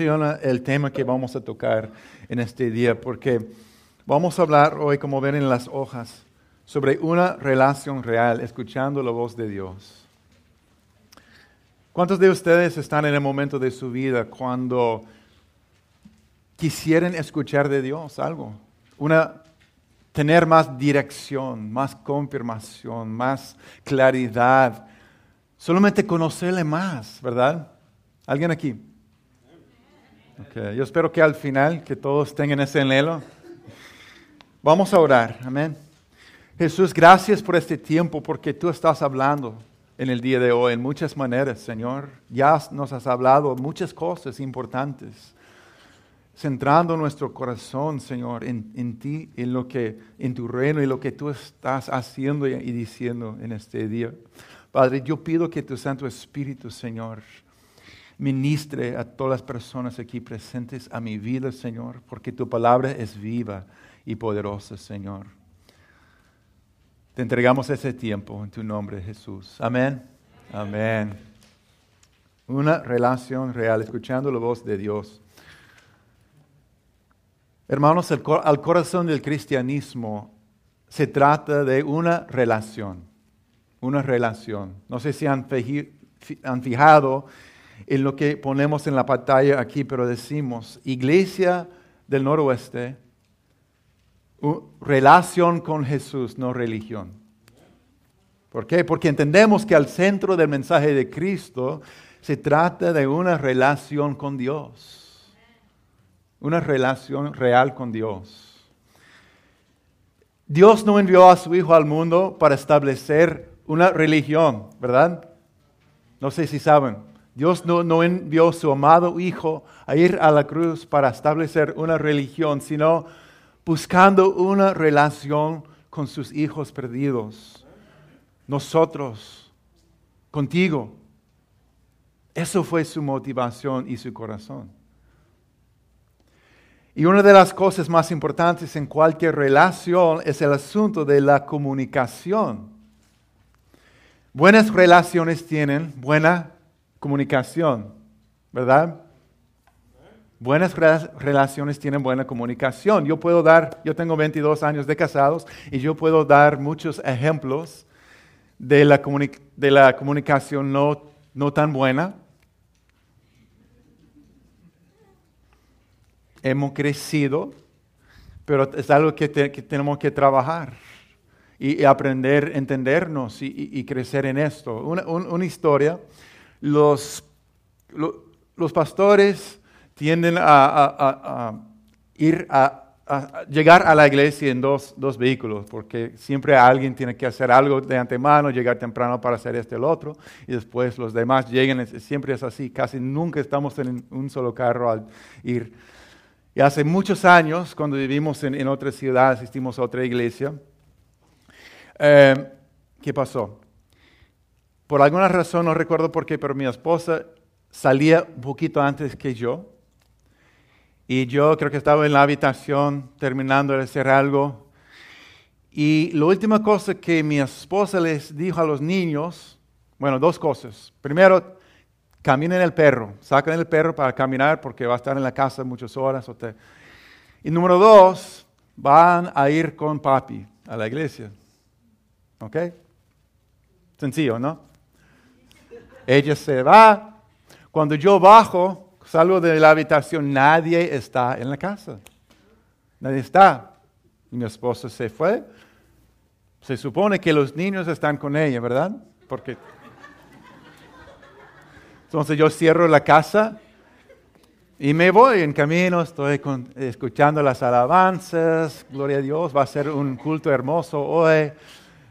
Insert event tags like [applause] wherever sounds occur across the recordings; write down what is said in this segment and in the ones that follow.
el tema que vamos a tocar en este día porque vamos a hablar hoy, como ven en las hojas, sobre una relación real, escuchando la voz de Dios. ¿Cuántos de ustedes están en el momento de su vida cuando quisieran escuchar de Dios algo? Una, tener más dirección, más confirmación, más claridad, solamente conocerle más, ¿verdad? ¿Alguien aquí? Yo espero que al final, que todos tengan ese anhelo. Vamos a orar, amén. Jesús, gracias por este tiempo, porque tú estás hablando en el día de hoy en muchas maneras, Señor. Ya nos has hablado muchas cosas importantes, centrando nuestro corazón, Señor, en, en ti, en lo que, en tu reino y lo que tú estás haciendo y diciendo en este día. Padre, yo pido que tu Santo Espíritu, Señor, ministre a todas las personas aquí presentes a mi vida, Señor, porque tu palabra es viva y poderosa, Señor. Te entregamos ese tiempo en tu nombre, Jesús. Amén. Amén. Una relación real, escuchando la voz de Dios. Hermanos, al corazón del cristianismo se trata de una relación. Una relación. No sé si han, han fijado en lo que ponemos en la pantalla aquí, pero decimos, iglesia del noroeste, relación con Jesús, no religión. ¿Por qué? Porque entendemos que al centro del mensaje de Cristo se trata de una relación con Dios. Una relación real con Dios. Dios no envió a su Hijo al mundo para establecer una religión, ¿verdad? No sé si saben. Dios no, envió a su amado Hijo a ir a la cruz para establecer una religión, sino buscando una relación con sus hijos perdidos. Nosotros, contigo. Eso fue su motivación y su corazón. Y una de las cosas más importantes en cualquier relación es el asunto de la comunicación. Buenas relaciones tienen buena comunicación, ¿verdad? Buenas relaciones tienen buena comunicación. Yo puedo dar, yo tengo 22 años de casados y yo puedo dar muchos ejemplos de la, de la comunicación no, no tan buena. Hemos crecido, pero es algo que, tenemos que trabajar y, aprender a entendernos y, crecer en esto. Una, una historia los, los pastores tienden a, ir a, llegar a la iglesia en dos, dos, vehículos, porque siempre alguien tiene que hacer algo de antemano, llegar temprano para hacer este el otro, y después los demás lleguen, siempre es así, casi nunca estamos en un solo carro al ir. Y hace muchos años, cuando vivimos en, otra ciudad, asistimos a otra iglesia, eh, ¿qué pasó? Por alguna razón, no recuerdo por qué, pero mi esposa salía un poquito antes que yo. Y yo creo que estaba en la habitación terminando de hacer algo. Y la última cosa que mi esposa les dijo a los niños, bueno, dos cosas. Primero, caminen el perro, saquen el perro para caminar porque va a estar en la casa muchas horas. Y número dos, van a ir con papi a la iglesia. ¿Ok? Sencillo, ¿no? Ella se va. Cuando yo bajo, salgo de la habitación, nadie está en la casa. Nadie está. Mi esposa se fue. Se supone que los niños están con ella, ¿verdad? Porque entonces yo cierro la casa y me voy en camino, estoy escuchando las alabanzas, gloria a Dios, va a ser un culto hermoso hoy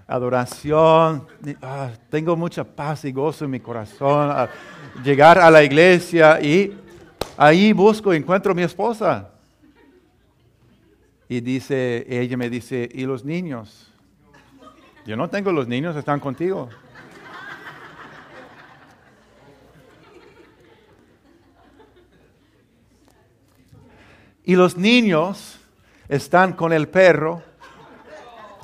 adoración. Ah, tengo mucha paz y gozo en mi corazón. Llegar a la iglesia y ahí busco, encuentro a mi esposa. Y dice, ella me dice, ¿y los niños? Yo no tengo los niños, están contigo. Y los niños están con el perro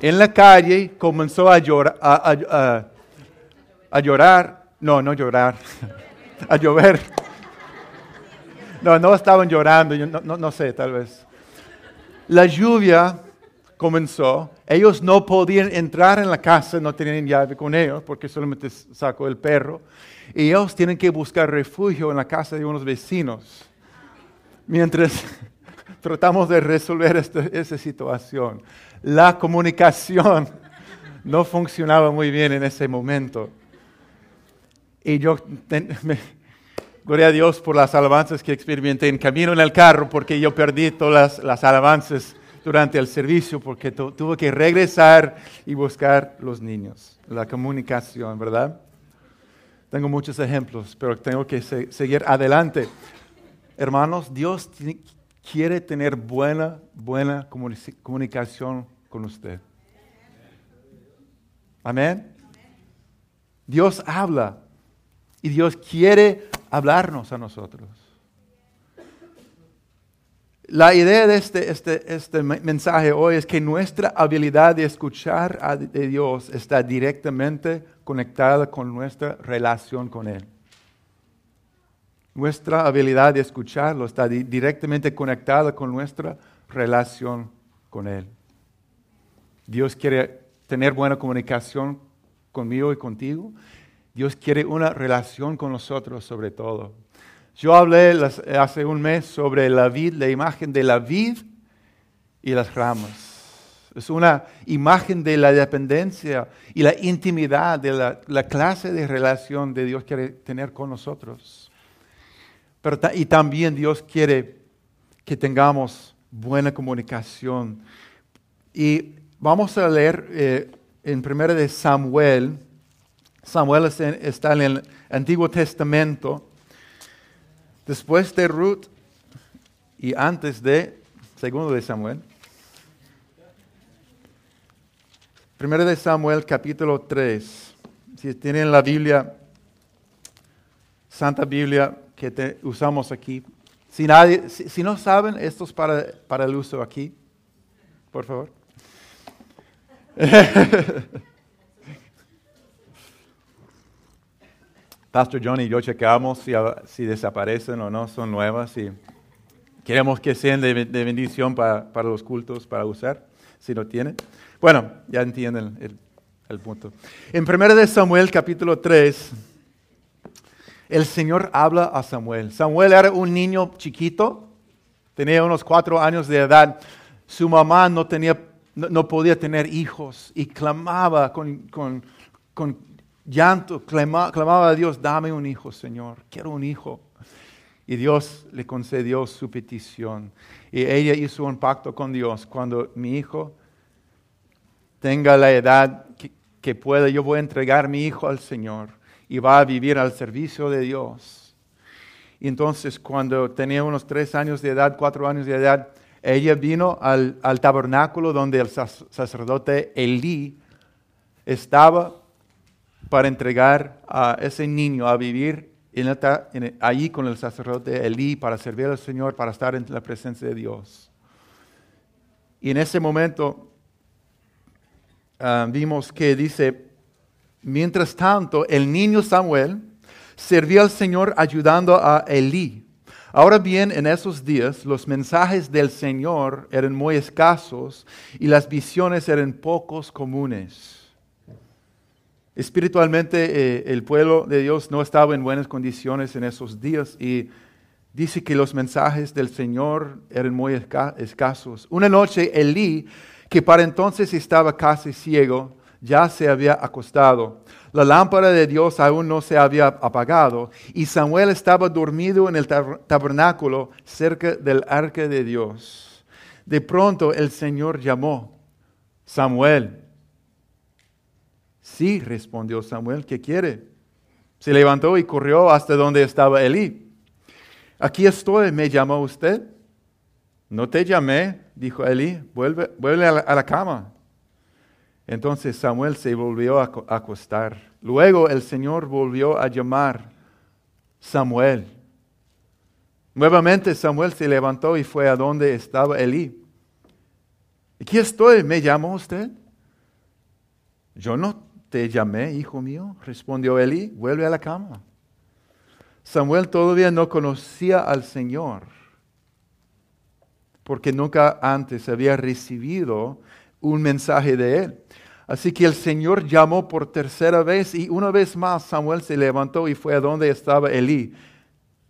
en la calle comenzó a llorar, a, llorar, no, no llorar, [laughs] a llover. No, no estaban llorando, yo no, no, no sé, tal vez. La lluvia comenzó. Ellos no podían entrar en la casa, no tenían llave con ellos, porque solamente sacó el perro. Y ellos tienen que buscar refugio en la casa de unos vecinos. Mientras tratamos de resolver esta, esa situación. La comunicación [laughs] no funcionaba muy bien en ese momento. Y yo, gloria a Dios por las alabanzas que experimenté en camino en el carro, porque yo perdí todas las, las alabanzas durante el servicio, porque tu, tuve que regresar y buscar los niños. La comunicación, ¿verdad? Tengo muchos ejemplos, pero tengo que se, seguir adelante. Hermanos, Dios quiere tener buena, buena comunicación con usted. Amén. Dios habla y Dios quiere hablarnos a nosotros. La idea de este, este, este mensaje hoy es que nuestra habilidad de escuchar a Dios está directamente conectada con nuestra relación con Él. Nuestra habilidad de escucharlo está directamente conectada con nuestra relación con Él. Dios quiere tener buena comunicación conmigo y contigo. Dios quiere una relación con nosotros sobre todo. Yo hablé hace un mes sobre la vid, la imagen de la vid y las ramas. Es una imagen de la dependencia y la intimidad de la, la clase de relación que Dios quiere tener con nosotros. Pero, y también Dios quiere que tengamos buena comunicación. Y vamos a leer eh, en 1 de Samuel. Samuel está en el Antiguo Testamento Después de Ruth y antes de segundo de Samuel. Primero de Samuel capítulo 3. Si tienen la Biblia, Santa Biblia que usamos aquí. Si, nadie, si, no saben, esto es para, para el uso aquí. Por favor. [laughs] Pastor Johnny y yo checamos si, desaparecen o no, son nuevas y queremos que sean de, bendición para, los cultos, para usar, si no tienen. Bueno, ya entienden el, punto. En 1 de Samuel capítulo 3, el Señor habla a Samuel. Samuel era un niño chiquito, tenía unos cuatro años de edad. Su mamá no, tenía, no, podía tener hijos y clamaba con, con, con llanto, clamaba a Dios, dame un hijo, Señor, quiero un hijo. Y Dios le concedió su petición. Y ella hizo un pacto con Dios. Cuando mi hijo tenga la edad que, que pueda, yo voy a entregar mi hijo al Señor y va a vivir al servicio de Dios. Y entonces cuando tenía unos tres años de edad, cuatro años de edad, ella vino al, tabernáculo donde el sacerdote Elí estaba para entregar a ese niño a vivir allí con el sacerdote Elí para servir al Señor, para estar en la presencia de Dios. Y en ese momento ah, vimos que dice, mientras tanto, el niño Samuel servía al Señor ayudando a Elí. Ahora bien, en esos días los mensajes del Señor eran muy escasos y las visiones eran pocos comunes. Espiritualmente eh, el pueblo de Dios no estaba en buenas condiciones en esos días y dice que los mensajes del Señor eran muy escasos. Una noche Elí, que para entonces estaba casi ciego, ya se había acostado. La lámpara de Dios aún no se había apagado y Samuel estaba dormido en el tabernáculo cerca del arca de Dios. De pronto el Señor llamó, Samuel, Sí, respondió Samuel, ¿qué quiere? Se levantó y corrió hasta donde estaba Elí. Aquí estoy, ¿me llamó usted? No te llamé, dijo Elí, vuelve, vuelve a, la, cama. Entonces Samuel se volvió a acostar. Luego el Señor volvió a llamar Samuel. Nuevamente Samuel se levantó y fue a donde estaba Elí. Aquí estoy, ¿me llamó usted? Yo no te llamé, hijo mío, respondió Elí, vuelve a la cama. Samuel todavía no conocía al Señor, porque nunca antes había recibido un mensaje de él. Así que el Señor llamó por tercera vez y una vez más Samuel se levantó y fue a donde estaba Elí.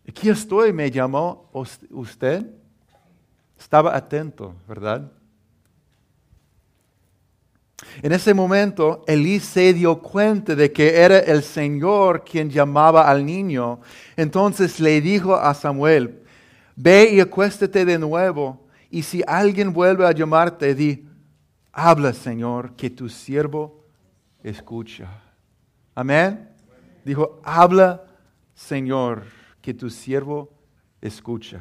Aquí estoy, me llamó usted. Estaba atento, ¿verdad? En ese momento, Elí se dio cuenta de que era el Señor quien llamaba al niño. Entonces le dijo a Samuel, ve y acuéstate de nuevo, y si alguien vuelve a llamarte, di, habla Señor, que tu siervo escucha. Amén. Dijo, habla Señor, que tu siervo escucha.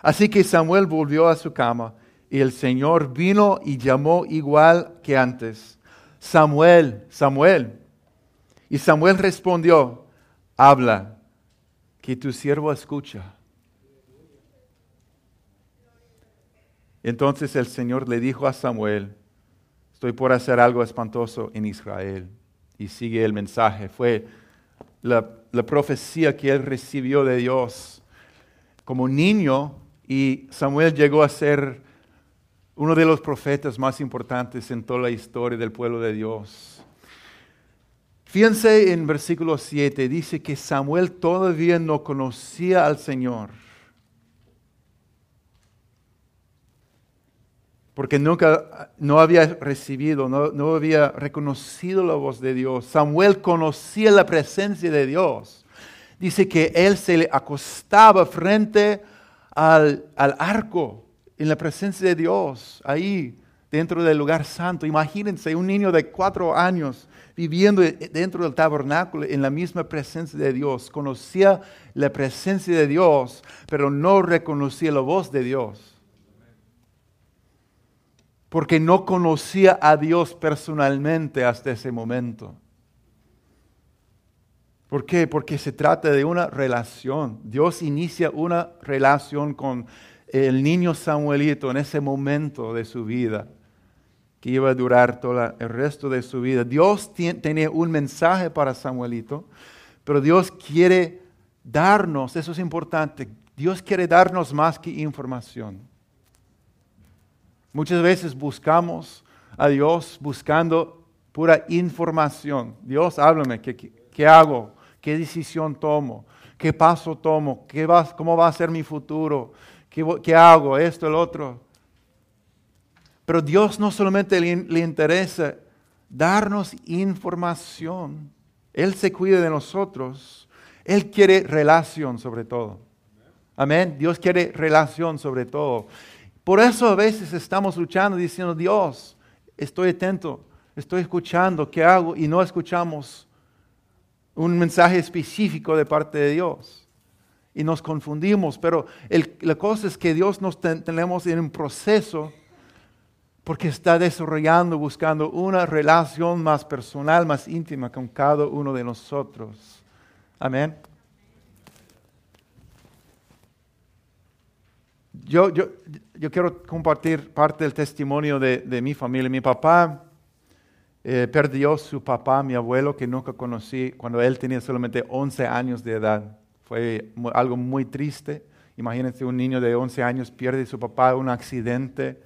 Así que Samuel volvió a su cama y el Señor vino y llamó igual que antes, Samuel, Samuel. Y Samuel respondió, habla, que tu siervo escucha. Entonces el Señor le dijo a Samuel, estoy por hacer algo espantoso en Israel. Y sigue el mensaje. Fue la, la profecía que él recibió de Dios como niño y Samuel llegó a ser uno de los profetas más importantes en toda la historia del pueblo de Dios. Fíjense en versículo 7, dice que Samuel todavía no conocía al Señor. Porque nunca, no había recibido, no, no había reconocido la voz de Dios. Samuel conocía la presencia de Dios. Dice que él se le acostaba frente al, al arco en la presencia de Dios, ahí dentro del lugar santo. Imagínense un niño de cuatro años viviendo dentro del tabernáculo en la misma presencia de Dios. Conocía la presencia de Dios, pero no reconocía la voz de Dios. Porque no conocía a Dios personalmente hasta ese momento. ¿Por qué? Porque se trata de una relación. Dios inicia una relación con el niño Samuelito en ese momento de su vida, que iba a durar todo el resto de su vida. Dios tiene un mensaje para Samuelito, pero Dios quiere darnos, eso es importante, Dios quiere darnos más que información. Muchas veces buscamos a Dios buscando pura información. Dios, háblame, ¿qué, qué hago? ¿Qué decisión tomo? ¿Qué paso tomo? ¿Qué va, ¿Cómo va a ser mi futuro? ¿Qué, hago? Esto, el otro. Pero Dios no solamente le, le interesa darnos información, Él se cuida de nosotros, Él quiere relación sobre todo. Amén. Dios quiere relación sobre todo. Por eso a veces estamos luchando diciendo, Dios, estoy atento, estoy escuchando, ¿qué hago? Y no escuchamos un mensaje específico de parte de Dios y nos confundimos, pero la cosa es que Dios nos tenemos en un proceso porque está desarrollando, buscando una relación más personal, más íntima con cada uno de nosotros. Amén. Yo, yo, yo quiero compartir parte del testimonio de, de mi familia. Mi papá eh, perdió su papá, mi abuelo, que nunca conocí, cuando él tenía solamente 11 años de edad. Fue algo muy triste. Imagínense un niño de 11 años pierde a su papá en un accidente.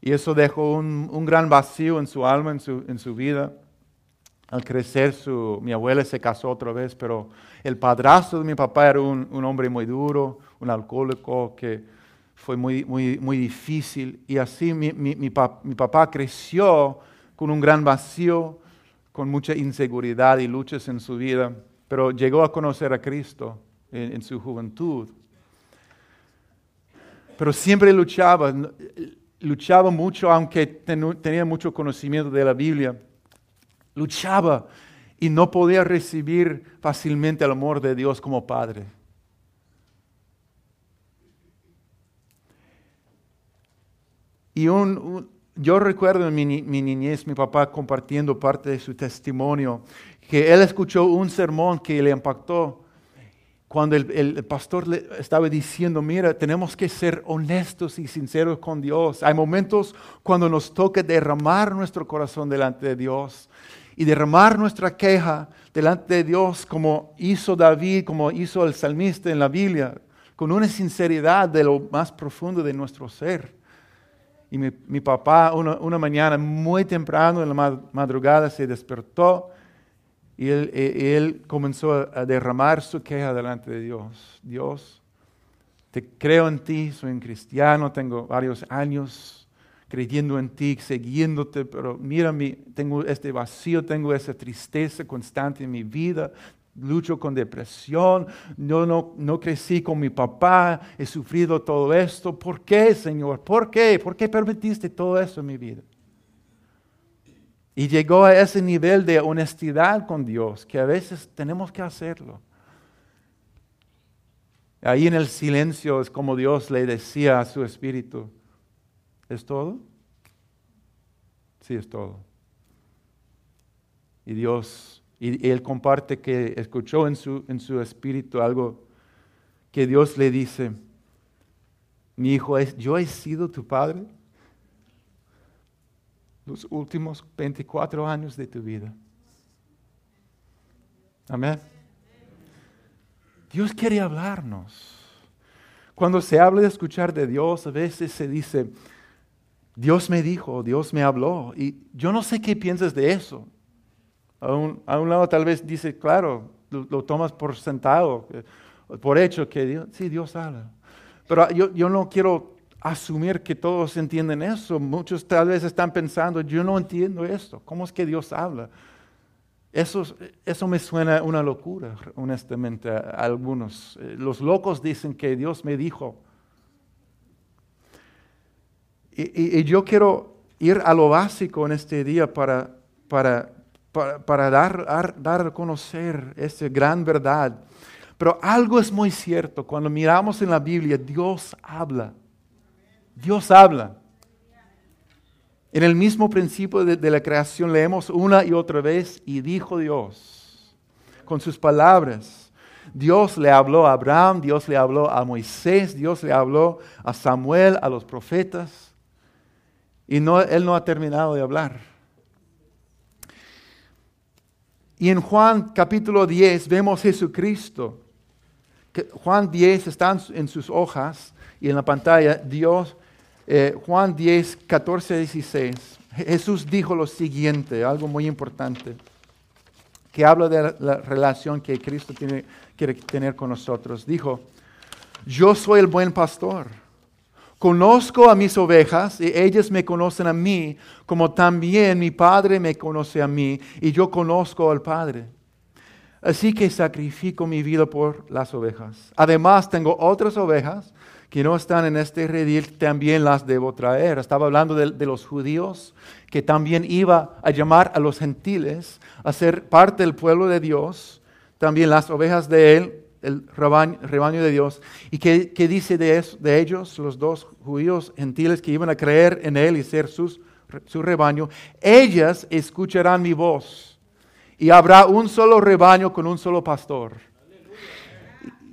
Y eso dejó un, gran vacío en su alma, en su, en su vida. Al crecer, mi abuela se casó otra vez, pero el padrastro de mi papá era un, un hombre muy duro, un alcohólico que fue muy, muy, muy difícil. Y así mi, mi, mi, mi papá creció con un gran vacío, con mucha inseguridad y luchas en su vida pero llegó a conocer a Cristo en, su juventud. Pero siempre luchaba, luchaba mucho, aunque tenía mucho conocimiento de la Biblia. Luchaba y no podía recibir fácilmente el amor de Dios como Padre. Y yo recuerdo en mi, mi, niñez mi papá compartiendo parte de su testimonio que él escuchó un sermón que le impactó cuando el, pastor le estaba diciendo, mira, tenemos que ser honestos y sinceros con Dios. Hay momentos cuando nos toca derramar nuestro corazón delante de Dios y derramar nuestra queja delante de Dios como hizo David, como hizo el salmista en la Biblia, con una sinceridad de lo más profundo de nuestro ser. Y mi, papá una, mañana muy temprano en la madrugada se despertó y él, e, él comenzó a derramar su queja delante de Dios. Dios, te creo en ti, soy un cristiano, tengo varios años creyendo en ti, siguiéndote, pero mira, tengo este vacío, tengo esa tristeza constante en mi vida, lucho con depresión, no, no crecí con mi papá, he sufrido todo esto. ¿Por qué, Señor? ¿Por qué? ¿Por qué permitiste todo eso en mi vida? Y llegó a ese nivel de honestidad con Dios que a veces tenemos que hacerlo. Ahí en el silencio es como Dios le decía a su espíritu, ¿es todo? Sí, es todo. Y Dios y él comparte que escuchó en su, en su espíritu algo que Dios le dice, mi hijo, yo he sido tu padre los últimos 24 años de tu vida. Amén. Dios quiere hablarnos. Cuando se habla de escuchar de Dios, a veces se dice, Dios me dijo, Dios me habló. Y yo no sé qué piensas de eso. A un, lado tal vez dice, claro, lo, tomas por sentado, por hecho que Dios, sí, Dios habla. Pero yo, yo no quiero asumir que todos entienden eso. Muchos tal vez están pensando, yo no entiendo esto. ¿Cómo es que Dios habla? Eso, eso me suena una locura, honestamente, a, algunos. Eh, los locos dicen que Dios me dijo. Y, yo quiero ir a lo básico en este día para, para para, dar, dar, a conocer esa gran verdad. Pero algo es muy cierto, cuando miramos en la Biblia, Dios habla. Dios habla. En el mismo principio de, de, la creación leemos una y otra vez, y dijo Dios, con sus palabras. Dios le habló a Abraham, Dios le habló a Moisés, Dios le habló a Samuel, a los profetas. Y no, él no ha terminado de hablar. Y en Juan capítulo 10 vemos Jesucristo. Juan 10 está en sus hojas y en la pantalla, Dios, eh, Juan 10, 14, 16. Jesús dijo lo siguiente, algo muy importante, que habla de la relación que Cristo tiene, quiere tener con nosotros. Dijo, yo soy el buen pastor. Conozco a mis ovejas y ellas me conocen a mí, como también mi Padre me conoce a mí y yo conozco al Padre. Así que sacrifico mi vida por las ovejas. Además tengo otras ovejas que no están en este redil, también las debo traer. Estaba hablando de, de, los judíos, que también iba a llamar a los gentiles a ser parte del pueblo de Dios, también las ovejas de él el rebaño, de Dios. ¿Y qué, dice de, de, ellos, los dos judíos gentiles que iban a creer en Él y ser sus, su rebaño? Ellas escucharán mi voz y habrá un solo rebaño con un solo pastor.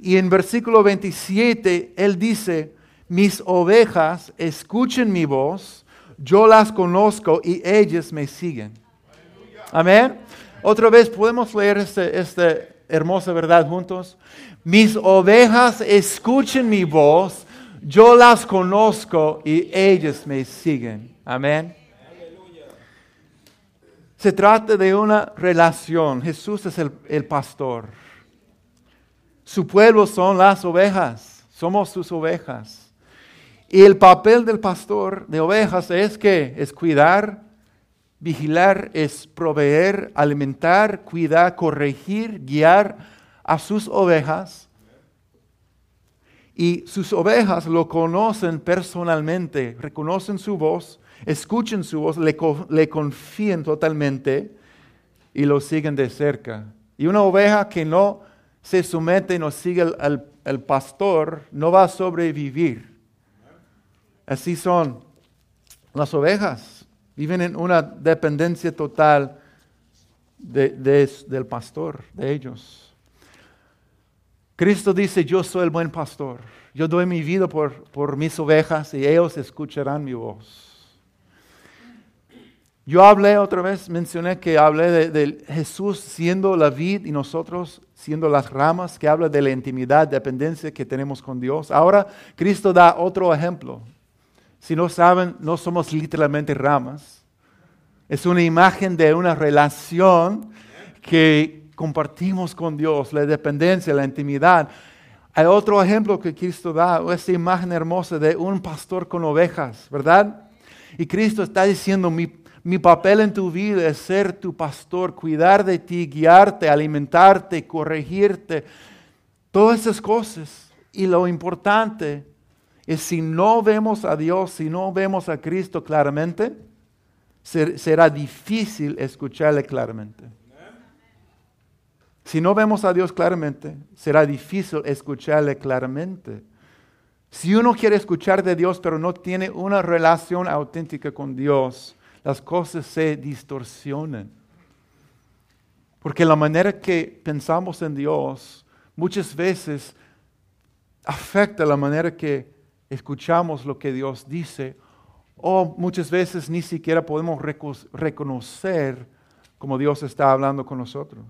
Y en versículo 27 Él dice, mis ovejas escuchen mi voz, yo las conozco y ellas me siguen. Amén. Otra vez podemos leer este, este hermosa verdad juntos? Mis ovejas escuchen mi voz, yo las conozco y ellas me siguen. Amén. Se trata de una relación. Jesús es el, el pastor. Su pueblo son las ovejas. Somos sus ovejas. Y el papel del pastor de ovejas es que es cuidar, Vigilar es proveer, alimentar, cuidar, corregir, guiar a sus ovejas. Y sus ovejas lo conocen personalmente, reconocen su voz, escuchen su voz, le, confían totalmente y lo siguen de cerca. Y una oveja que no se somete y no sigue al pastor no va a sobrevivir. Así son las ovejas. Viven en una dependencia total del pastor, de ellos. Cristo dice, yo soy el buen pastor. Yo doy mi vida por, por mis ovejas y ellos escucharán mi voz. Yo hablé otra vez, mencioné que hablé de, de, Jesús siendo la vid y nosotros siendo las ramas, que habla de la intimidad, dependencia que tenemos con Dios. Ahora Cristo da otro ejemplo. Si no saben, no somos literalmente ramas. Es una imagen de una relación que compartimos con Dios, la dependencia, la intimidad. Hay otro ejemplo que Cristo da, esta imagen hermosa de un pastor con ovejas, ¿verdad? Y Cristo está diciendo, mi, mi papel en tu vida es ser tu pastor, cuidar de ti, guiarte, alimentarte, corregirte, todas esas cosas. Y lo importante es si no vemos a Dios, si no vemos a Cristo claramente, será difícil escucharle claramente. Si no vemos a Dios claramente, será difícil escucharle claramente. Si uno quiere escuchar de Dios pero no tiene una relación auténtica con Dios, las cosas se distorsionan. Porque la manera que pensamos en Dios muchas veces afecta la manera que escuchamos lo que Dios dice o muchas veces ni siquiera podemos reconocer como Dios está hablando con nosotros.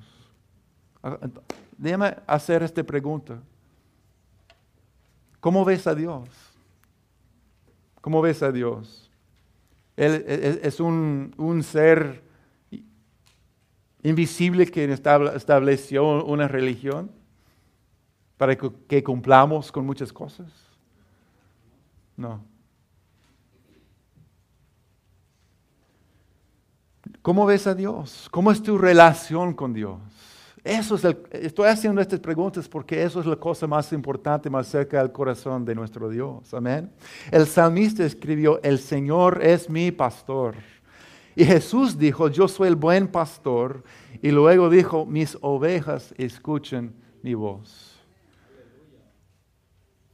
Ah, déjame hacer esta pregunta. ¿Cómo ves a Dios? ¿Cómo ves a Dios? Él es un, ser invisible que estableció una religión para que cumplamos con muchas cosas. No. ¿Cómo ves a Dios? ¿Cómo es tu relación con Dios? Eso es estoy haciendo estas preguntas porque eso es la cosa más importante, más cerca del corazón de nuestro Dios. Amén. El salmista escribió, el Señor es mi pastor. Y Jesús dijo, yo soy el buen pastor. Y luego dijo, mis ovejas escuchen mi voz.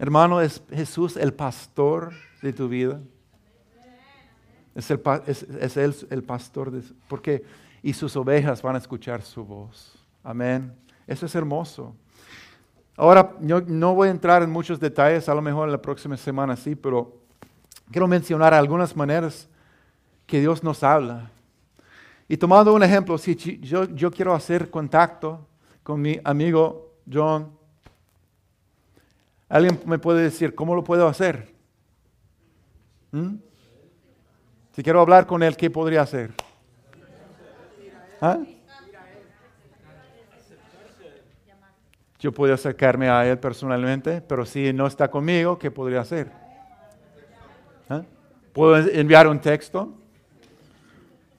Hermano, ¿es Jesús el pastor de tu vida? Es, el, es, él el pastor, de, porque y sus ovejas van a escuchar su voz. Amén. Eso es hermoso. Ahora, yo no voy a entrar en muchos detalles, a lo mejor en la próxima semana sí, pero quiero mencionar algunas maneras que Dios nos habla. Y tomando un ejemplo, si yo, yo quiero hacer contacto con mi amigo John, ¿alguien me puede decir cómo lo puedo hacer? ¿Mm? Si quiero hablar con él, ¿qué podría hacer? ¿Ah? Yo puedo acercarme a él personalmente, pero si no está conmigo, ¿qué podría hacer? ¿Ah? ¿Puedo enviar un texto?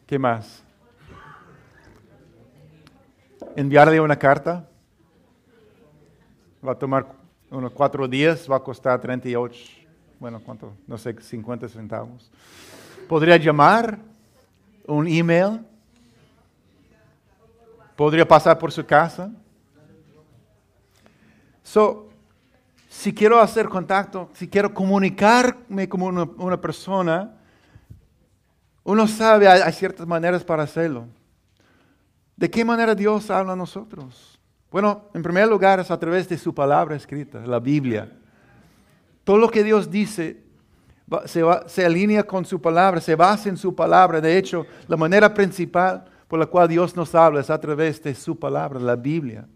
¿Qué más? ¿Enviarle una carta? Va a tomar unos cuatro días, va a costar 38, bueno, ¿cuánto? No sé, 50 centavos. ¿Podría llamar? ¿Un email? ¿Podría pasar por su casa? So, si quiero hacer contacto, si quiero comunicarme como una, persona, uno sabe, hay, hay, ciertas maneras para hacerlo. ¿De qué manera Dios habla a nosotros? Bueno, en primer lugar es a través de su palabra escrita, la Biblia. Todo lo que Dios dice se, alinea con su palabra, se basa en su palabra. De hecho, la manera principal por la cual Dios nos habla es a través de su palabra, la Biblia.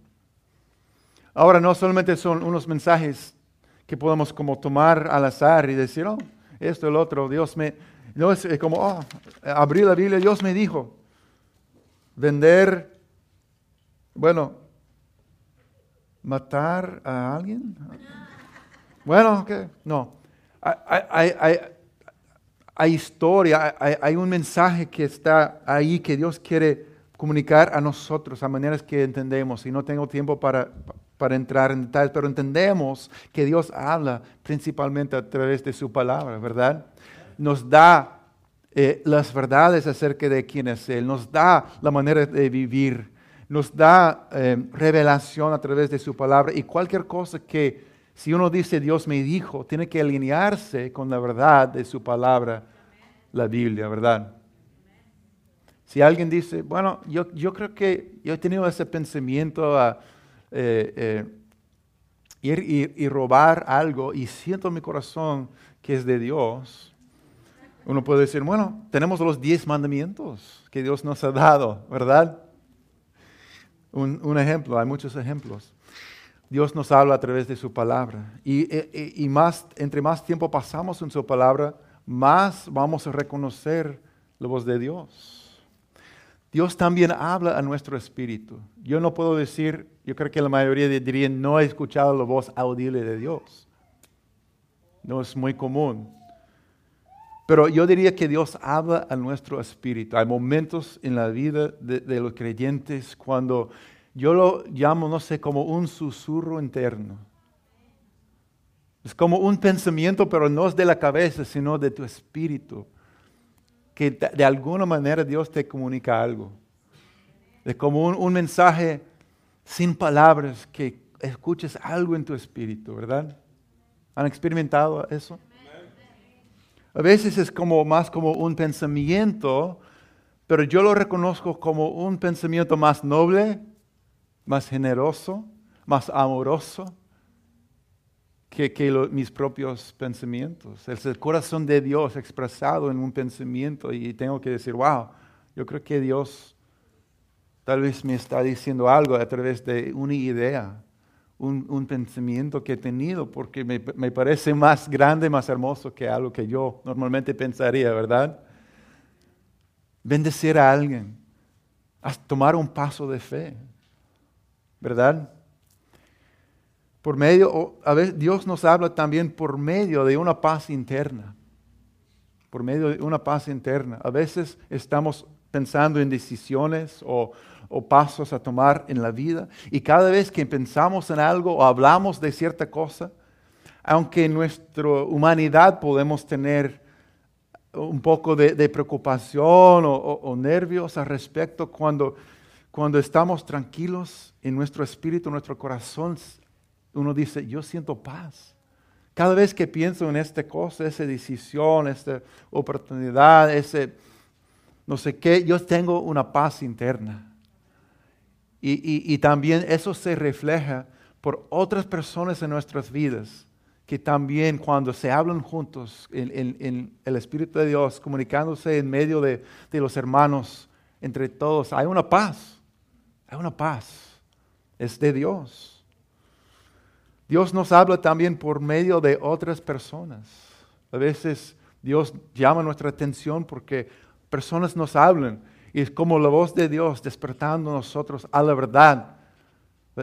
Ahora no solamente son unos mensajes que podemos como tomar al azar y decir, oh, esto, el otro, Dios me... No es como, oh, la Biblia, Dios me dijo, vender, bueno, matar a alguien. Bueno, ¿qué? No. Hay historia, hay, un mensaje que está ahí que Dios quiere comunicar a nosotros a maneras que entendemos y no tengo tiempo para, para entrar en detalles, pero entendemos que Dios habla principalmente a través de su palabra, ¿verdad? Nos da eh, las verdades acerca de quién es Él, nos da la manera de vivir, nos da eh, revelación a través de su palabra y cualquier cosa que, si uno dice Dios me dijo, tiene que alinearse con la verdad de su palabra, la Biblia, ¿verdad? Si alguien dice, bueno, yo, yo creo que yo he tenido ese pensamiento a eh, eh, ir y, robar algo y siento en mi corazón que es de Dios, Uno puede decir, bueno, tenemos los diez mandamientos que Dios nos ha dado, ¿verdad? Un, ejemplo, hay muchos ejemplos. Dios nos habla a través de su palabra. Y, e, e, y, más, entre más tiempo pasamos en su palabra, más vamos a reconocer la voz de Dios. Dios también habla a nuestro espíritu. Yo no puedo decir, yo creo que la mayoría dirían, no he escuchado la voz audible de Dios. No es muy común. Pero yo diría que Dios habla a nuestro espíritu. Hay momentos en la vida de, los creyentes cuando yo lo llamo, no sé, como un susurro interno. Es como un pensamiento, pero no es de la cabeza, sino de tu espíritu. Que de alguna manera Dios te comunica algo. Es como un, un mensaje sin palabras, que escuches algo en tu espíritu, ¿verdad? ¿Han experimentado eso? A veces es como más como un pensamiento, pero yo lo reconozco como un pensamiento más noble, más generoso, más amoroso que, mis propios pensamientos. Es el corazón de Dios expresado en un pensamiento y tengo que decir, wow, yo creo que Dios tal vez me está diciendo algo a través de una idea un, pensamiento que he tenido porque me, parece más grande, más hermoso que algo que yo normalmente pensaría, ¿verdad? Bendecir a alguien, tomar un paso de fe, ¿verdad? Por medio, a veces Dios nos habla también por medio de una paz interna, por medio de una paz interna. A veces estamos pensando en decisiones o, pasos a tomar en la vida. Y cada vez que pensamos en algo o hablamos de cierta cosa, aunque en nuestra humanidad podemos tener un poco de, preocupación o, nervios al respecto, cuando, cuando estamos tranquilos en nuestro espíritu, en nuestro corazón, uno dice, yo siento paz. Cada vez que pienso en esta cosa, esa decisión, esta oportunidad, ese no sé qué, yo tengo una paz interna. Y, también eso se refleja por otras personas en nuestras vidas, que también cuando se hablan juntos en, el Espíritu de Dios, comunicándose en medio de, de los hermanos, entre todos, hay una paz, hay una paz, es de Dios. Dios nos habla también por medio de otras personas. A veces Dios llama nuestra atención porque personas nos hablan y es como la voz de Dios despertando a nosotros a la verdad.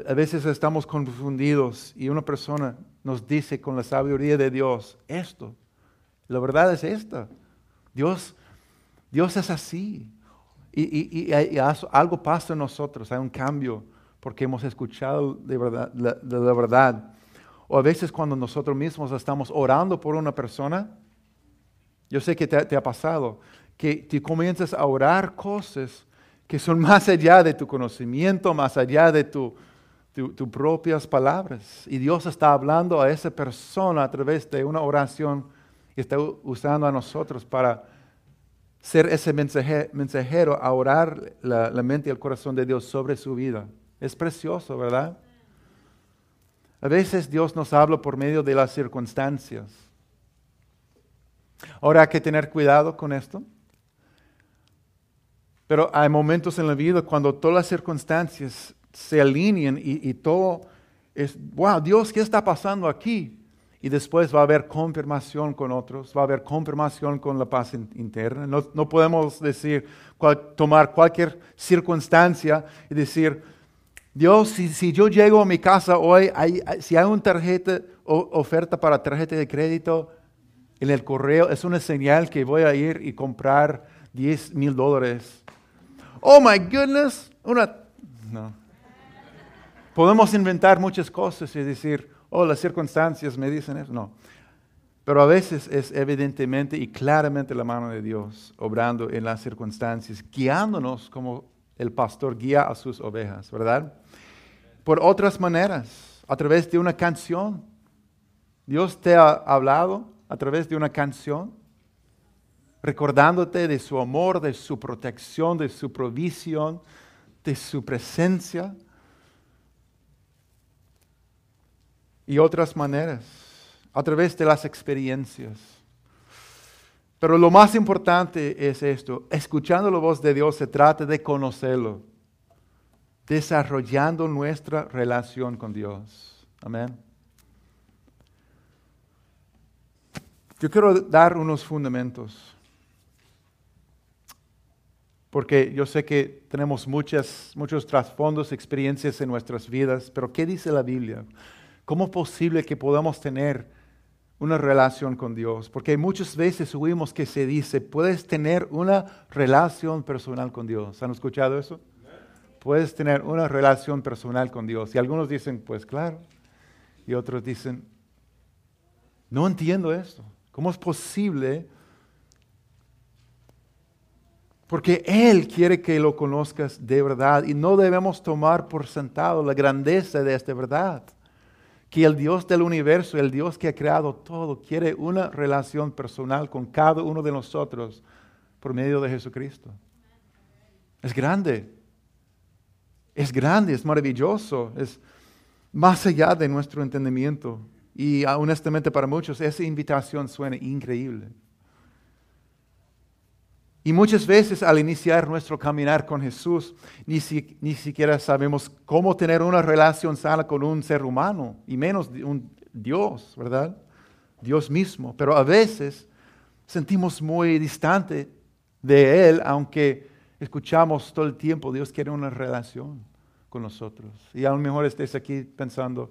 A veces estamos confundidos y una persona nos dice con la sabiduría de Dios esto. La verdad es esta. Dios, Dios es así. Y, algo pasa en nosotros, hay un cambio porque hemos escuchado de, verdad, la, verdad. O a veces cuando nosotros mismos estamos orando por una persona, yo sé que te ha pasado, que te comienzas a orar cosas que son más allá de tu conocimiento, más allá de tus tu, propias palabras. Y Dios está hablando a esa persona a través de una oración y está usando a nosotros para ser ese mensajero, a orar la, la mente y el corazón de Dios sobre su vida. Es precioso, ¿verdad? A veces Dios nos habla por medio de las circunstancias. Ahora hay que tener cuidado con esto. Pero hay momentos en la vida cuando todas las circunstancias se alinean y, todo es, wow, Dios, ¿qué está pasando aquí? Y después va a haber confirmación con otros, va a haber confirmación con la paz interna. No, podemos decir, tomar cualquier circunstancia y decir, Dios, si, yo llego a mi casa hoy, si hay una tarjeta, oferta para tarjeta de crédito en el correo, es una señal que voy a ir y comprar 10 mil dólares oh my goodness, una... No. Podemos inventar muchas cosas y decir, oh, las circunstancias me dicen eso. No. Pero a veces es evidentemente y claramente la mano de Dios obrando en las circunstancias, guiándonos como el pastor guía a sus ovejas, ¿verdad? Por otras maneras, a través de una canción. Dios te ha hablado a través de una canción recordándote de su amor, de su protección, de su provisión, de su presencia y otras maneras, a través de las experiencias. Pero lo más importante es esto, escuchando la voz de Dios se trata de conocerlo, desarrollando nuestra relación con Dios. Amén. Yo quiero dar unos fundamentos, porque yo sé que tenemos muchas, muchos trasfondos, experiencias en nuestras vidas, pero ¿qué dice la Biblia? ¿Cómo es posible que podamos tener una relación con Dios, porque muchas veces oímos que se dice, puedes tener una relación personal con Dios. ¿Han escuchado eso? Puedes tener una relación personal con Dios. Y algunos dicen, pues claro. Y otros dicen, no entiendo esto. ¿Cómo es posible? Porque Él quiere que lo conozcas de verdad y no debemos tomar por sentado la grandeza de esta verdad que el Dios del universo, el Dios que ha creado todo, quiere una relación personal con cada uno de nosotros por medio de Jesucristo. Es grande. Es grande, es maravilloso, es más allá de nuestro entendimiento. Y honestamente para muchos esa invitación suena increíble. Y muchas veces al iniciar nuestro caminar con Jesús, ni, ni, siquiera sabemos cómo tener una relación sana con un ser humano, y menos un Dios, ¿verdad? Dios mismo. Pero a veces sentimos muy distante de Él, aunque escuchamos todo el tiempo, Dios quiere una relación con nosotros. Y a lo mejor estés aquí pensando,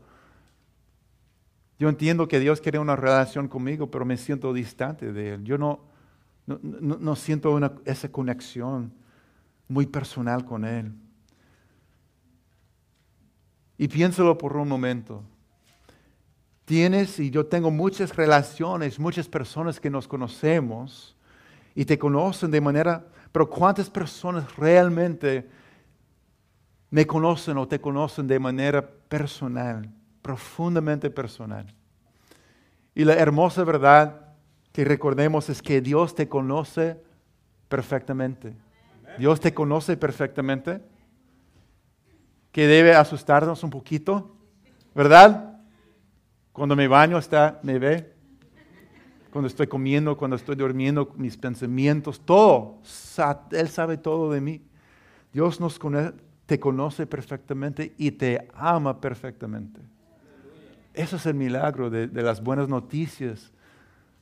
yo entiendo que Dios quiere una relación conmigo, pero me siento distante de Él. Yo no no, siento esa conexión muy personal con Él. Y piénsalo por un momento. Tienes y yo tengo muchas relaciones, muchas personas que nos conocemos y te conocen de manera, pero ¿cuántas personas realmente me conocen o te conocen de manera personal, profundamente personal? Y la hermosa verdad que recordemos es que Dios te conoce perfectamente. Dios te conoce perfectamente. Que debe asustarnos un poquito, ¿verdad? Cuando me baño está, me ve. Cuando estoy comiendo, cuando estoy durmiendo, mis pensamientos, todo. Él sabe todo de mí. Dios nos te conoce perfectamente y te ama perfectamente. Eso es el milagro de, de las buenas noticias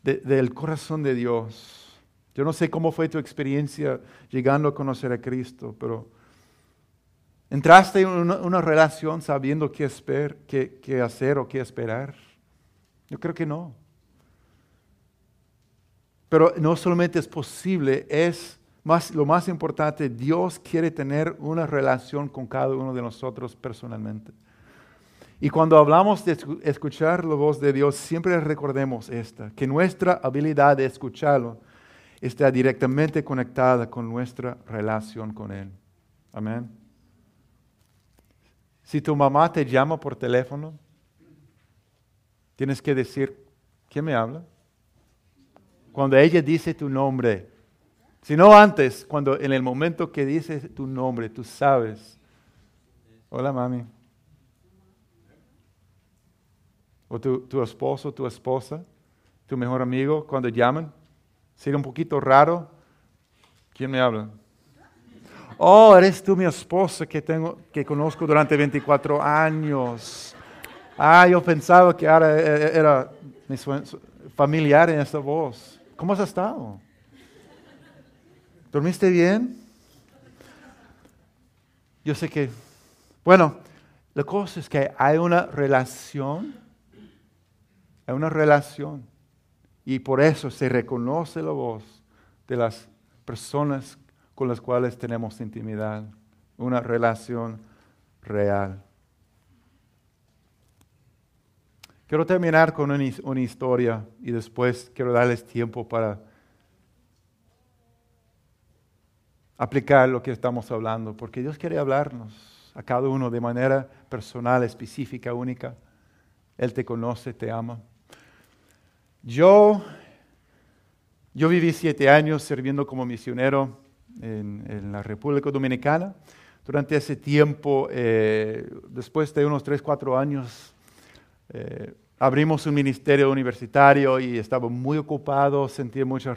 del corazón de Dios. Yo no sé cómo fue tu experiencia llegando a conocer a Cristo, pero ¿entraste en una, relación sabiendo qué, qué, hacer o qué esperar? Yo creo que no. Pero no solamente es posible, es más, lo más importante, Dios quiere tener una relación con cada uno de nosotros personalmente. Y cuando hablamos de escuchar la voz de Dios, siempre recordemos esta, que nuestra habilidad de escucharlo está directamente conectada con nuestra relación con Él. Amén. Si tu mamá te llama por teléfono, tienes que decir, ¿quién me habla? Cuando ella dice tu nombre, si no antes, cuando en el momento que dice tu nombre, tú sabes, hola mami. O tu, tu esposo, tu esposa, tu mejor amigo, cuando llaman, sería un poquito raro. ¿Quién me habla? Oh, eres tú mi esposa que, tengo, que conozco durante 24 años. Ah, yo pensaba que ahora e, e, era mi familiar en esta voz. ¿Cómo has estado? ¿Dormiste bien? Yo sé que, bueno, la cosa es que hay una relación hay una relación. Y por eso se reconoce la voz de las personas con las cuales tenemos intimidad. Una relación real. Quiero terminar con una, una, historia y después quiero darles tiempo para aplicar lo que estamos hablando, porque Dios quiere hablarnos a cada uno de manera personal, específica, única. Él te conoce, te ama. Yo, yo viví siete años sirviendo como misionero en, la República Dominicana. Durante ese tiempo, eh, después de unos tres, cuatro años, eh, abrimos un ministerio universitario y estaba muy ocupado, sentía mucha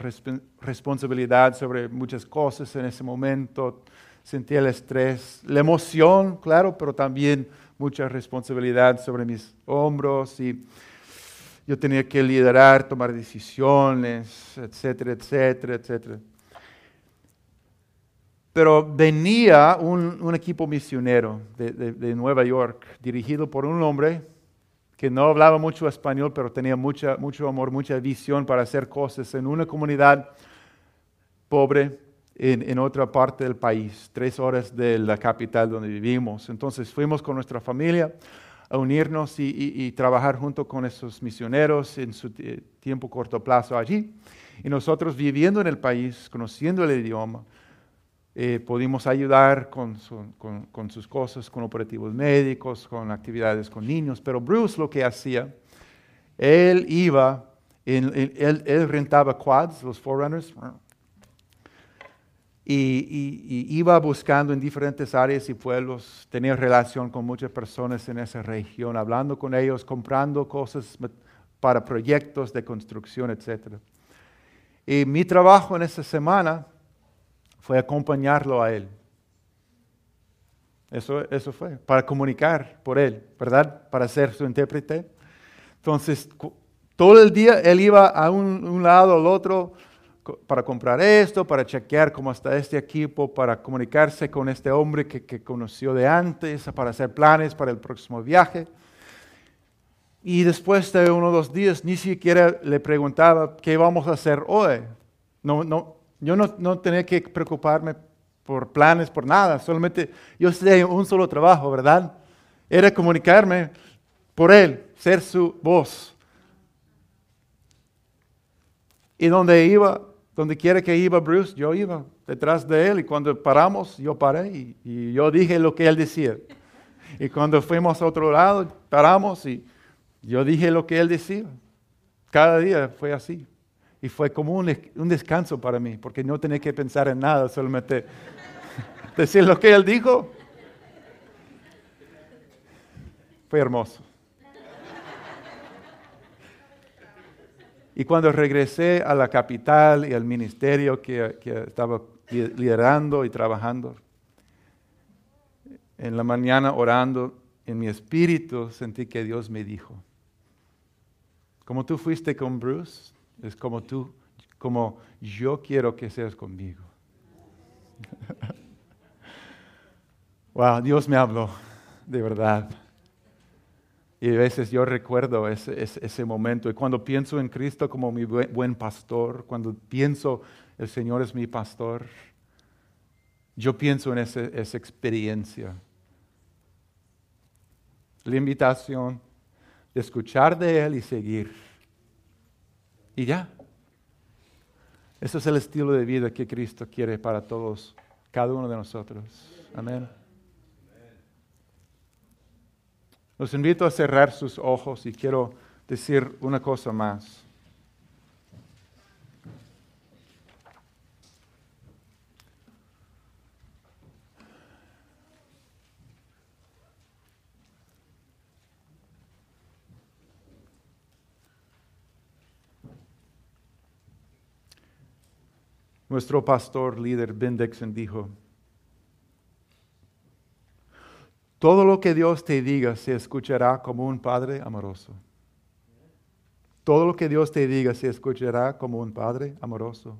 responsabilidad sobre muchas cosas en ese momento, sentía el estrés, la emoción, claro, pero también mucha responsabilidad sobre mis hombros y yo tenía que liderar, tomar decisiones, etcétera, etcétera, etcétera. Pero venía un, equipo misionero de Nueva York, dirigido por un hombre que no hablaba mucho español, pero tenía mucha, mucho amor, mucha visión para hacer cosas en una comunidad pobre en, otra parte del país, tres horas de la capital donde vivimos. Entonces fuimos con nuestra familia a unirnos y, trabajar junto con esos misioneros en su tiempo corto plazo allí. Y nosotros viviendo en el país, conociendo el idioma, eh, pudimos ayudar con, sus cosas, con operativos médicos, con actividades con niños, pero Bruce lo que hacía, él iba, él, rentaba quads, los Forerunners, y, iba buscando en diferentes áreas y pueblos, tenía relación con muchas personas en esa región, hablando con ellos, comprando cosas para proyectos de construcción, etc. Y mi trabajo en esa semana fue acompañarlo a Él. Eso, eso fue, para comunicar por Él, ¿verdad? Para ser su intérprete. Entonces, todo el día Él iba a un, lado al otro para comprar esto, para chequear cómo está este equipo, para comunicarse con este hombre que, que conoció de antes, para hacer planes para el próximo viaje. Y después de uno o dos días, ni siquiera le preguntaba qué vamos a hacer hoy. No, no, yo no, tenía que preocuparme por planes, por nada, solamente yo tenía un solo trabajo, ¿verdad? Era comunicarme por Él, ser su voz. Y donde iba, donde quiera que iba Bruce, yo iba detrás de Él. Y cuando paramos, yo paré y, y yo dije lo que Él decía. Y cuando fuimos a otro lado, paramos y yo dije lo que Él decía. Cada día fue así. Y fue como un, descanso para mí, porque no tenía que pensar en nada, solamente [laughs] decir lo que él dijo. Fue hermoso. Y cuando regresé a la capital y al ministerio que, estaba liderando y trabajando, en la mañana orando, en mi espíritu sentí que Dios me dijo, como tú fuiste con Bruce, es como tú, como yo quiero que seas conmigo. [laughs] wow, Dios me habló, de verdad. Y a veces yo recuerdo ese, ese, momento. Y cuando pienso en Cristo como mi buen pastor, cuando pienso el Señor es mi pastor, yo pienso en esa experiencia. La invitación de escuchar de Él y seguir. Y ya. Ese es el estilo de vida que Cristo quiere para todos, cada uno de nosotros. Amén. Los invito a cerrar sus ojos y quiero decir una cosa más. Nuestro pastor líder Ben dijo, todo lo que Dios te diga se escuchará como un padre amoroso. Todo lo que Dios te diga se escuchará como un padre amoroso.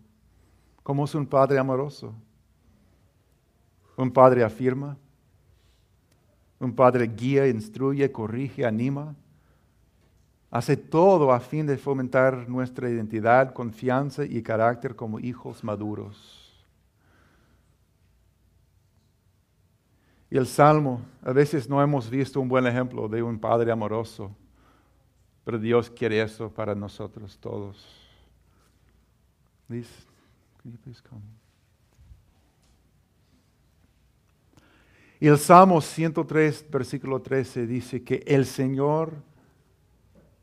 ¿Cómo es un padre amoroso? Un padre afirma. Un padre guía, instruye, corrige, anima. Hace todo a fin de fomentar nuestra identidad, confianza y carácter como hijos maduros. Y el Salmo, a veces no hemos visto un buen ejemplo de un Padre amoroso, pero Dios quiere eso para nosotros todos. Y el Salmo 103, versículo 13 dice que el Señor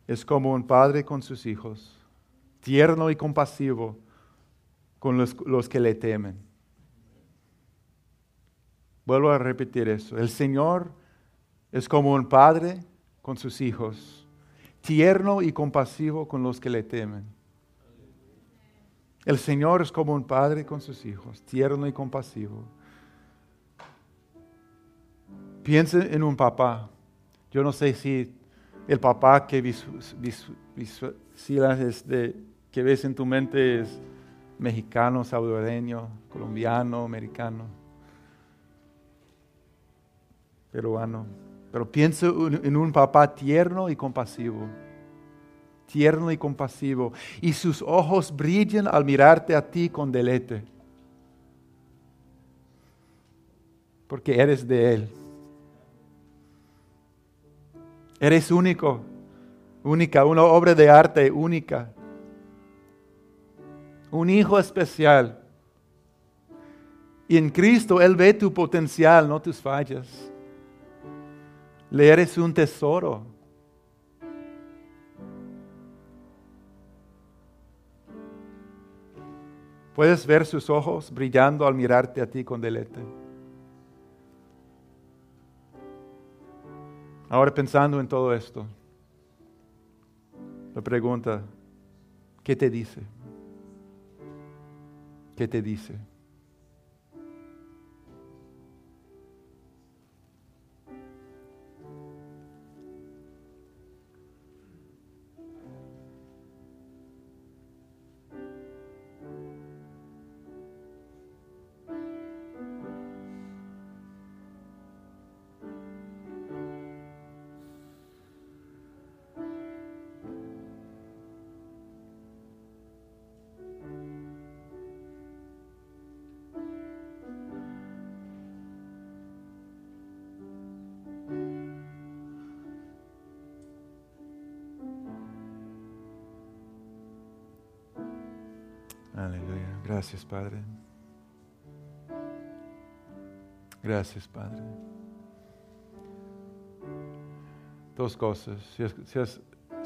es como un padre con sus hijos, tierno y compasivo con los, que le temen. Vuelvo a repetir eso. El Señor es como un padre con sus hijos, tierno y compasivo con los que le temen. El Señor es como un padre con sus hijos, tierno y compasivo. Piensa en un papá. Yo no sé si el papá que, que ves en tu mente es mexicano, salvadoreño, colombiano, americano, peruano. Pero piensa en un papá tierno y compasivo. Tierno y compasivo. Y sus ojos brillan al mirarte a ti con deleite. Porque eres de Él. Eres único, única, una obra de arte única. Un hijo especial. Y en Cristo Él ve tu potencial, no tus fallas. Le eres un tesoro. Puedes ver sus ojos brillando al mirarte a ti con deleite. Ahora pensando en todo esto, la pregunta, ¿qué te dice? ¿Qué te dice? Gracias, Padre. Gracias, Padre. Dos cosas. Si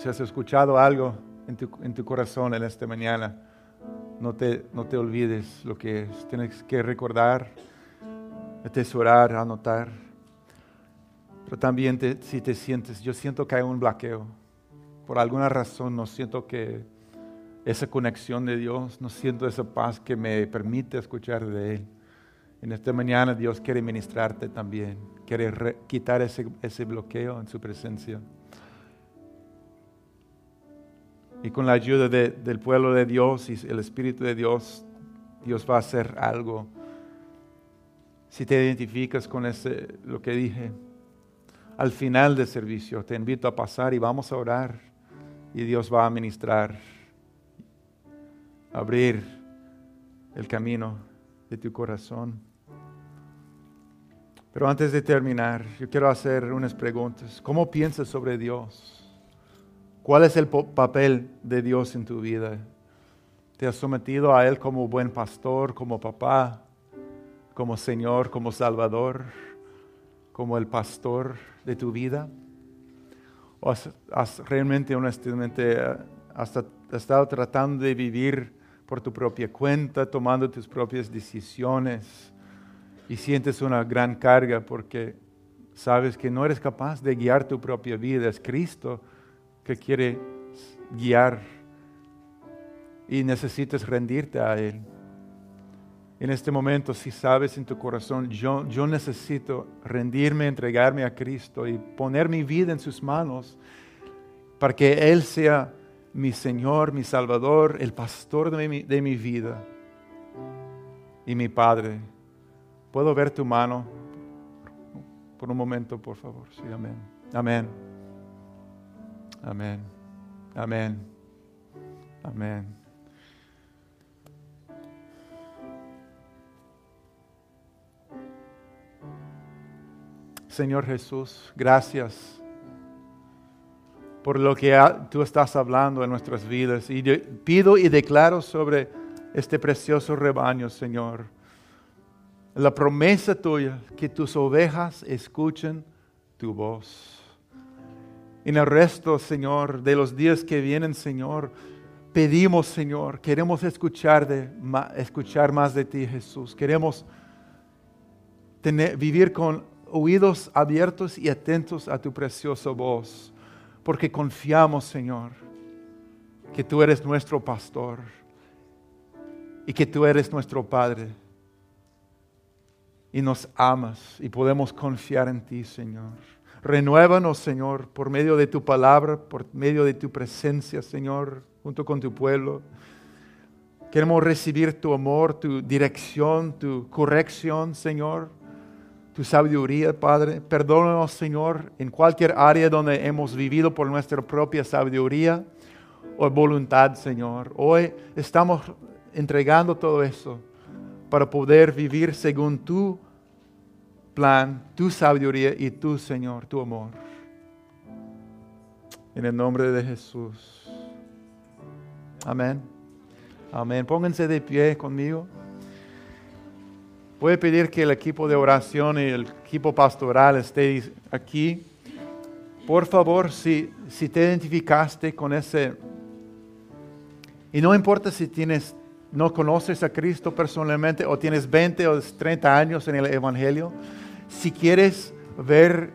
has, escuchado algo en tu, en tu, corazón en esta mañana, no te, no te olvides lo que es. Tienes que recordar, atesorar, anotar. Pero también si te sientes, yo siento que hay un bloqueo. Por alguna razón no siento que esa conexión de Dios, no siento esa paz que me permite escuchar de Él. En esta mañana Dios quiere ministrarte también, quiere quitar ese, ese bloqueo en su presencia. Y con la ayuda del pueblo de Dios y el Espíritu de Dios, Dios va a hacer algo. Si te identificas con ese, lo que dije, al final del servicio te invito a pasar y vamos a orar y Dios va a ministrar abrir el camino de tu corazón. Pero antes de terminar, yo quiero hacer unas preguntas. ¿Cómo piensas sobre Dios? ¿Cuál es el papel de Dios en tu vida? ¿Te has sometido a Él como buen pastor, como papá, como Señor, como Salvador, como el pastor de tu vida? ¿O has, realmente, honestamente, has estado tratando de vivir por tu propia cuenta, tomando tus propias decisiones y sientes una gran carga porque sabes que no eres capaz de guiar tu propia vida. Es Cristo que quiere guiar y necesitas rendirte a Él. En este momento, si sabes en tu corazón, yo, yo necesito rendirme, entregarme a Cristo y poner mi vida en sus manos para que Él sea mi Señor, mi Salvador, el pastor de mi, de mi vida y mi Padre. ¿Puedo ver tu mano? Por un momento, por favor. Sí, amén. Amén. Amén. Amén. Amén. Señor Jesús, gracias por lo que tú estás hablando en nuestras vidas. Y pido y declaro sobre este precioso rebaño, Señor, la promesa tuya que tus ovejas escuchen tu voz. En el resto, Señor, de los días que vienen, Señor, pedimos, Señor, queremos escuchar, de, escuchar más de ti, Jesús. Queremos vivir con oídos abiertos y atentos a tu preciosa voz porque confiamos, Señor, que tú eres nuestro pastor y que tú eres nuestro Padre. Y nos amas y podemos confiar en ti, Señor. Renuévanos, Señor, por medio de tu palabra, por medio de tu presencia, Señor, junto con tu pueblo. Queremos recibir tu amor, tu dirección, tu corrección, Señor, tu sabiduría, Padre. Perdónanos, Señor, en cualquier área donde hemos vivido por nuestra propia sabiduría o voluntad, Señor. Hoy estamos entregando todo eso para poder vivir según tu plan, tu sabiduría y tu Señor, tu amor. En el nombre de Jesús. Amén. Amén. Pónganse de pie conmigo. Voy a pedir que el equipo de oración y el equipo pastoral esté aquí. Por favor, si, si te identificaste con ese, y no importa si tienes, no conoces a Cristo personalmente o tienes 20 o 30 años en el Evangelio, si quieres ver,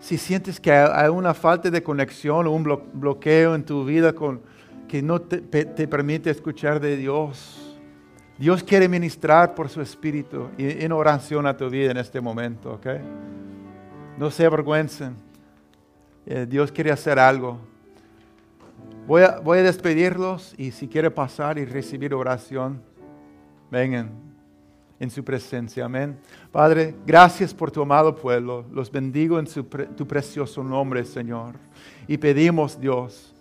si sientes que hay una falta de conexión o un bloqueo en tu vida con, que no te, permite escuchar de Dios, Dios quiere ministrar por su espíritu en oración a tu vida en este momento, ¿ok? No se avergüencen. Eh, Dios quiere hacer algo. Voy a, voy a despedirlos y si quiere pasar y recibir oración, vengan en su presencia. Amén. Padre, gracias por tu amado pueblo. Los bendigo en tu precioso nombre, Señor. Y pedimos, Dios,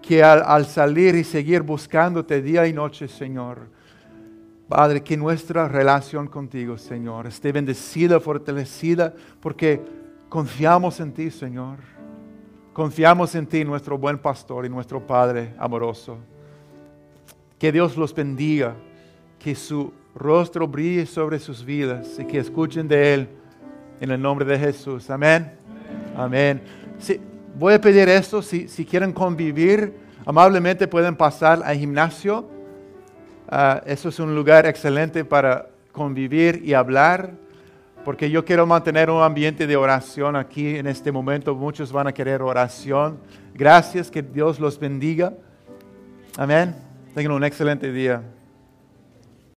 que al, salir y seguir buscándote día y noche, Señor, Padre, que nuestra relación contigo, Señor, esté bendecida, fortalecida, porque confiamos en ti, Señor. Confiamos en ti, nuestro buen pastor y nuestro Padre amoroso. Que Dios los bendiga, que su rostro brille sobre sus vidas y que escuchen de Él en el nombre de Jesús. Amén. Amén. voy a pedir esto, si, quieren convivir, amablemente pueden pasar al gimnasio. Ah, eso es un lugar excelente para convivir y hablar, porque yo quiero mantener un ambiente de oración aquí en este momento. Muchos van a querer oración. Gracias, que Dios los bendiga. Amén. Tengan un excelente día.